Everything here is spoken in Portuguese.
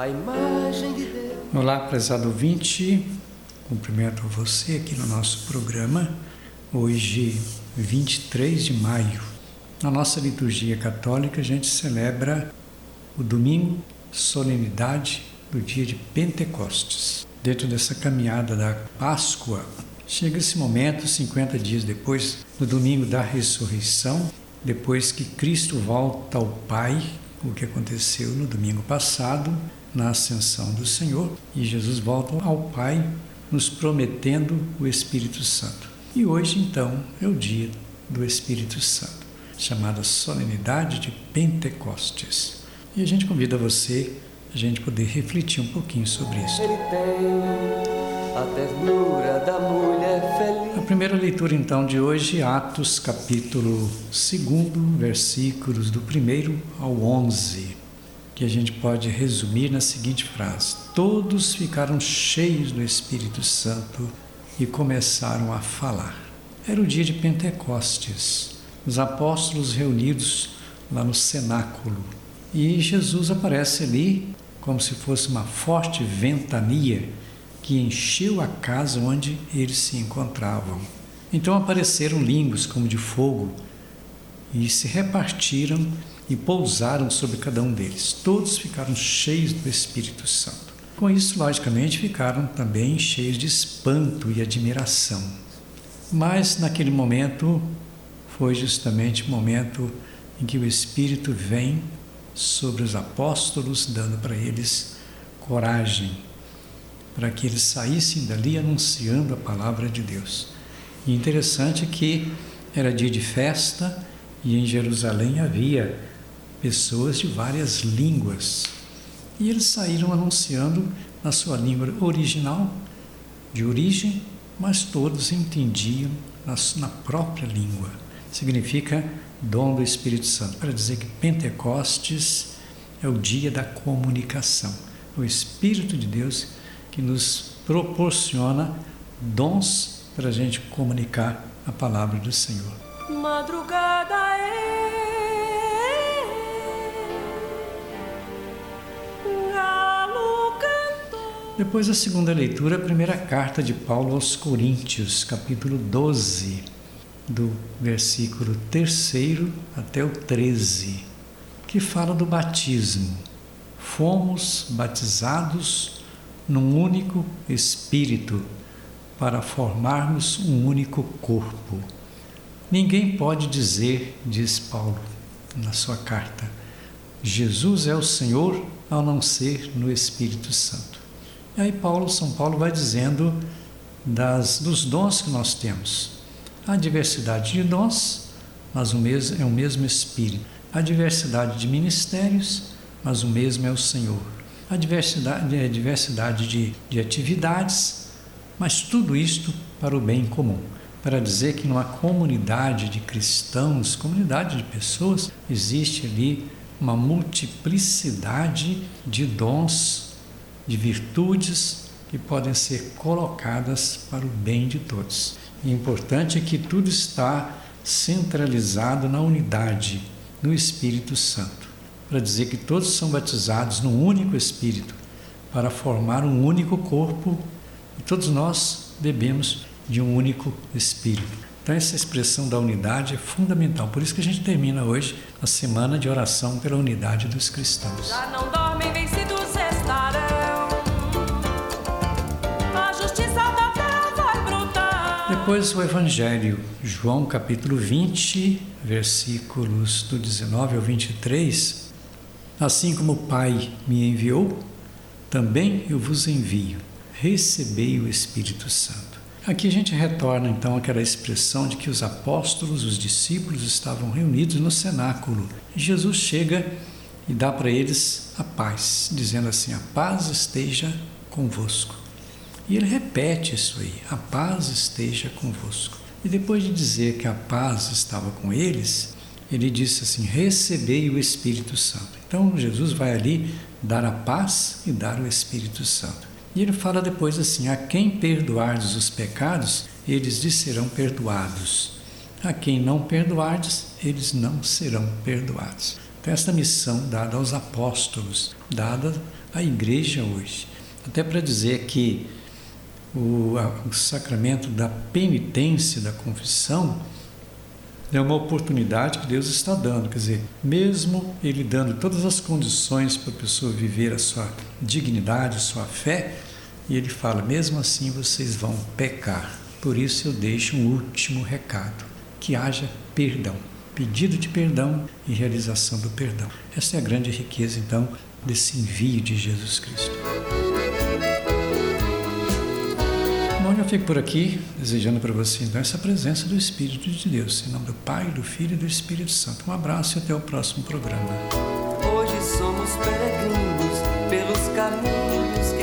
a imagem de Deus. Olá, prezado ouvinte, cumprimento você aqui no nosso programa, hoje, 23 de maio. Na nossa liturgia católica, a gente celebra o domingo, solenidade do dia de Pentecostes. Dentro dessa caminhada da Páscoa, chega esse momento, 50 dias depois do domingo da ressurreição, depois que Cristo volta ao Pai, o que aconteceu no domingo passado, na ascensão do Senhor, e Jesus volta ao Pai, nos prometendo o Espírito Santo. E hoje, então, é o dia do Espírito Santo, chamada solenidade de Pentecostes. E a gente convida você a gente poder refletir um pouquinho sobre isso. Ele tem a ternura da mulher feliz. A primeira leitura então de hoje, Atos capítulo 2, versículos do 1 ao 11, que a gente pode resumir na seguinte frase: Todos ficaram cheios do Espírito Santo e começaram a falar. Era o dia de Pentecostes, os apóstolos reunidos lá no cenáculo. E Jesus aparece ali como se fosse uma forte ventania que encheu a casa onde eles se encontravam. Então apareceram línguas como de fogo e se repartiram e pousaram sobre cada um deles. Todos ficaram cheios do Espírito Santo. Com isso, logicamente, ficaram também cheios de espanto e admiração. Mas naquele momento foi justamente o momento em que o Espírito vem sobre os apóstolos, dando para eles coragem, para que eles saíssem dali anunciando a palavra de Deus. E interessante que era dia de festa e em Jerusalém havia pessoas de várias línguas. E eles saíram anunciando na sua língua original, de origem, mas todos entendiam na, própria língua. Significa dom do Espírito Santo, para dizer que Pentecostes é o dia da comunicação. O Espírito de Deus que nos proporciona dons para a gente comunicar a palavra do Senhor. Madrugada é Depois a segunda leitura, a primeira carta de Paulo aos Coríntios, capítulo 12 do versículo 3 até o 13, que fala do batismo. Fomos batizados num único Espírito para formarmos um único corpo. Ninguém pode dizer, diz Paulo na sua carta, Jesus é o Senhor ao não ser no Espírito Santo. E aí Paulo, São Paulo vai dizendo das dos dons que nós temos. Há diversidade de dons, mas o mesmo é o mesmo Espírito. Há diversidade de ministérios, mas o mesmo é o Senhor. Há diversidade, é, diversidade de, de atividades, mas tudo isto para o bem comum. Para dizer que numa comunidade de cristãos, comunidade de pessoas, existe ali uma multiplicidade de dons, de virtudes que podem ser colocadas para o bem de todos. E importante é que tudo está centralizado na unidade, no Espírito Santo, para dizer que todos são batizados num único Espírito, para formar um único corpo, e todos nós bebemos de um único Espírito. Então, essa expressão da unidade é fundamental. Por isso que a gente termina hoje a semana de oração pela unidade dos cristãos. Já não dormem vencidos Depois o Evangelho, João capítulo 20, versículos do 19 ao 23. Assim como o Pai me enviou, também eu vos envio. Recebei o Espírito Santo. Aqui a gente retorna então àquela expressão de que os apóstolos, os discípulos estavam reunidos no cenáculo. Jesus chega e dá para eles a paz, dizendo assim: A paz esteja convosco. E ele repete isso aí: A paz esteja convosco. E depois de dizer que a paz estava com eles, ele disse assim: Recebei o Espírito Santo. Então Jesus vai ali dar a paz e dar o Espírito Santo. E ele fala depois assim: A quem perdoardes os pecados, eles lhes serão perdoados. A quem não perdoardes, eles não serão perdoados. Então, esta missão dada aos apóstolos, dada a igreja hoje. Até para dizer que o, o sacramento da penitência, da confissão, é uma oportunidade que Deus está dando. Quer dizer, mesmo Ele dando todas as condições para a pessoa viver a sua dignidade, a sua fé, e Ele fala: mesmo assim vocês vão pecar. Por isso eu deixo um último recado: que haja perdão, pedido de perdão e realização do perdão. Essa é a grande riqueza, então, desse envio de Jesus Cristo. Fico por aqui desejando para você então essa presença do Espírito de Deus, em nome do Pai, do Filho e do Espírito Santo. Um abraço e até o próximo programa. Hoje somos peregrinos pelos caminhos